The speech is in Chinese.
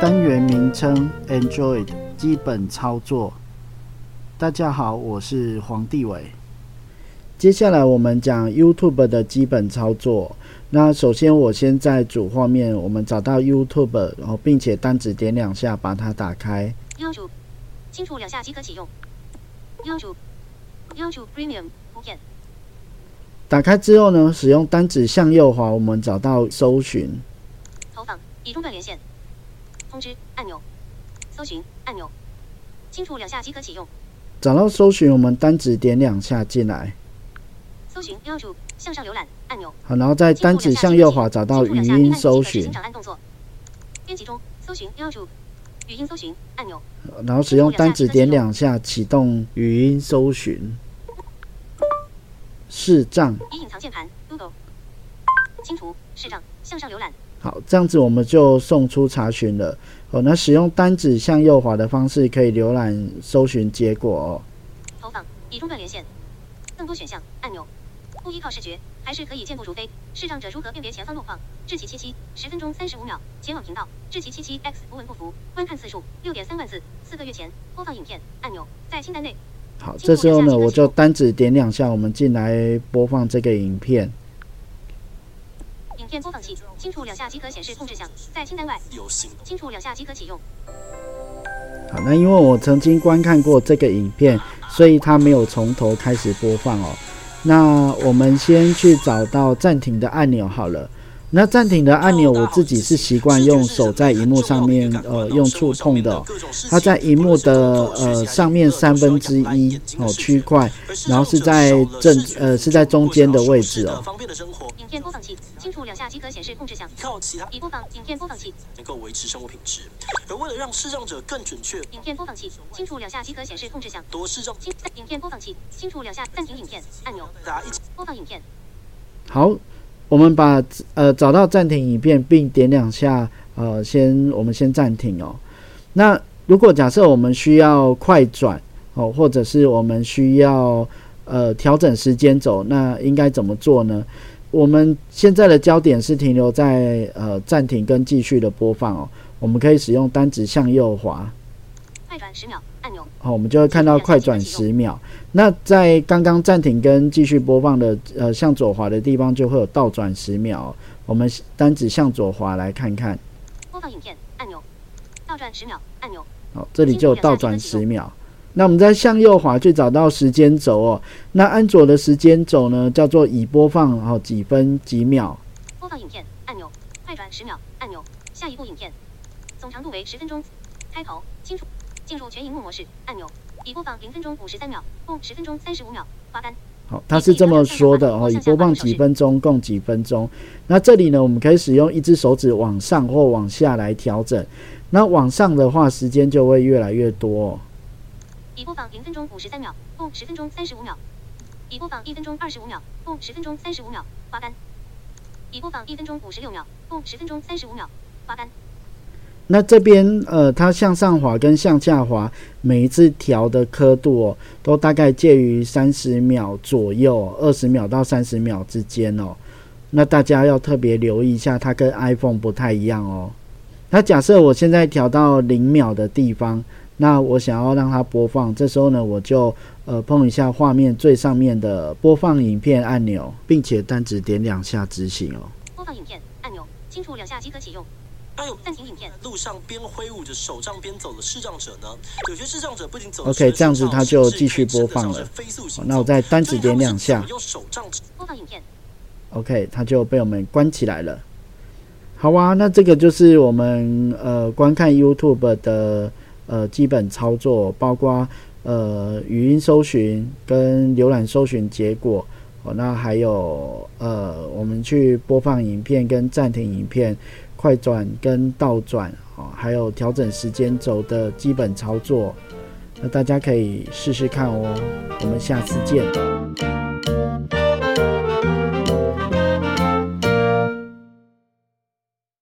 单元名称：Android 基本操作。大家好，我是黄帝伟。接下来我们讲 YouTube 的基本操作。那首先，我先在主画面，我们找到 YouTube，然后并且单指点两下把它打开。清楚两下即可启用。YouTube，YouTube Premium 图片。打开之后呢，使用单指向右滑，我们找到搜寻。投放已中断连线。通知按钮。搜寻按钮。清楚两下即可启用。找到搜寻，我们单指点两下进来。搜寻标注向上浏览按钮。好，然后再单指向右滑，找到语音搜寻。编辑中搜寻标注语音搜寻按钮。然后使用单指点两下启动语音搜寻。视障。已隐藏键盘 Google。清除视障向上浏览。好，这样子我们就送出查询了。哦，那使用单指向右滑的方式可以浏览搜寻结果哦。投放已中断连线。更多选项按钮。不依靠视觉，还是可以健步如飞。视障者如何辨别前方路况？智奇七七，十分钟三十五秒。前往频道。智奇七七 X 不闻不服。观看次数六点三万次。四个月前播放影片按钮在清单内。好，这时候呢，我就单指点两下，我们进来播放这个影片。影片播放器，轻触两下即可显示控制项，在清单外。轻触两下即可启用。好，那因为我曾经观看过这个影片，所以它没有从头开始播放哦。那我们先去找到暂停的按钮好了。那暂停的按钮，我自己是习惯用手在荧幕上面，呃，用触碰的。它在荧幕的呃上面三分之一哦区块，然后是在正呃是在中间的位置哦。影片播放器，清楚两下即可显示控制项。靠其他已播放影片播放器，能够维持生活品质。而为了让视障者更准确，影片播放器，清楚两下即可显示控制项。多视障，轻影片播放器，清楚两下暂停影片按钮。大家一起播放影片。好。我们把呃找到暂停影片，并点两下，呃，先我们先暂停哦。那如果假设我们需要快转哦，或者是我们需要呃调整时间轴，那应该怎么做呢？我们现在的焦点是停留在呃暂停跟继续的播放哦。我们可以使用单指向右滑，快转十秒。按钮好，我们就会看到快转十秒。那在刚刚暂停跟继续播放的呃向左滑的地方，就会有倒转十秒。我们单指向左滑来看看。播放影片按钮，倒转十秒按钮。好，这里就有倒转十秒。那我们再向右滑去找到时间轴哦。那安卓的时间轴呢，叫做已播放好几分几秒。播放影片按钮，快转十秒按钮。下一部影片，总长度为十分钟。开头清楚。进入全荧幕模式按钮，已播放零分钟五十三秒，共十分钟三十五秒。花杆。好，他是这么说的哦，已播放几分钟，共几分钟。那这里呢，我们可以使用一只手指往上或往下来调整。那往上的话，时间就会越来越多。已播放零分钟五十三秒，共十分钟三十五秒。已播放一分钟二十五秒，共十分钟三十五秒。花杆。已播放一分钟五十六秒，共十分钟三十五秒。花干。那这边呃，它向上滑跟向下滑，每一次调的刻度哦，都大概介于三十秒左右，二十秒到三十秒之间哦。那大家要特别留意一下，它跟 iPhone 不太一样哦。那假设我现在调到零秒的地方，那我想要让它播放，这时候呢，我就呃碰一下画面最上面的播放影片按钮，并且单指点两下执行哦。播放影片按钮，轻触两下即可启用。暂停影片。路上边挥舞着手杖边走的视障者呢？有些视障者不仅走。OK，这样子他就继续播放了。那我再单指点两下。用手杖播放影片。OK，他就被我们关起来了。好啊，那这个就是我们呃观看 YouTube 的呃基本操作，包括呃语音搜寻跟浏览搜寻结果，哦，那还有呃，我们去播放影片跟暂停影片、快转跟倒转哦，还有调整时间轴的基本操作，那大家可以试试看哦。我们下次见。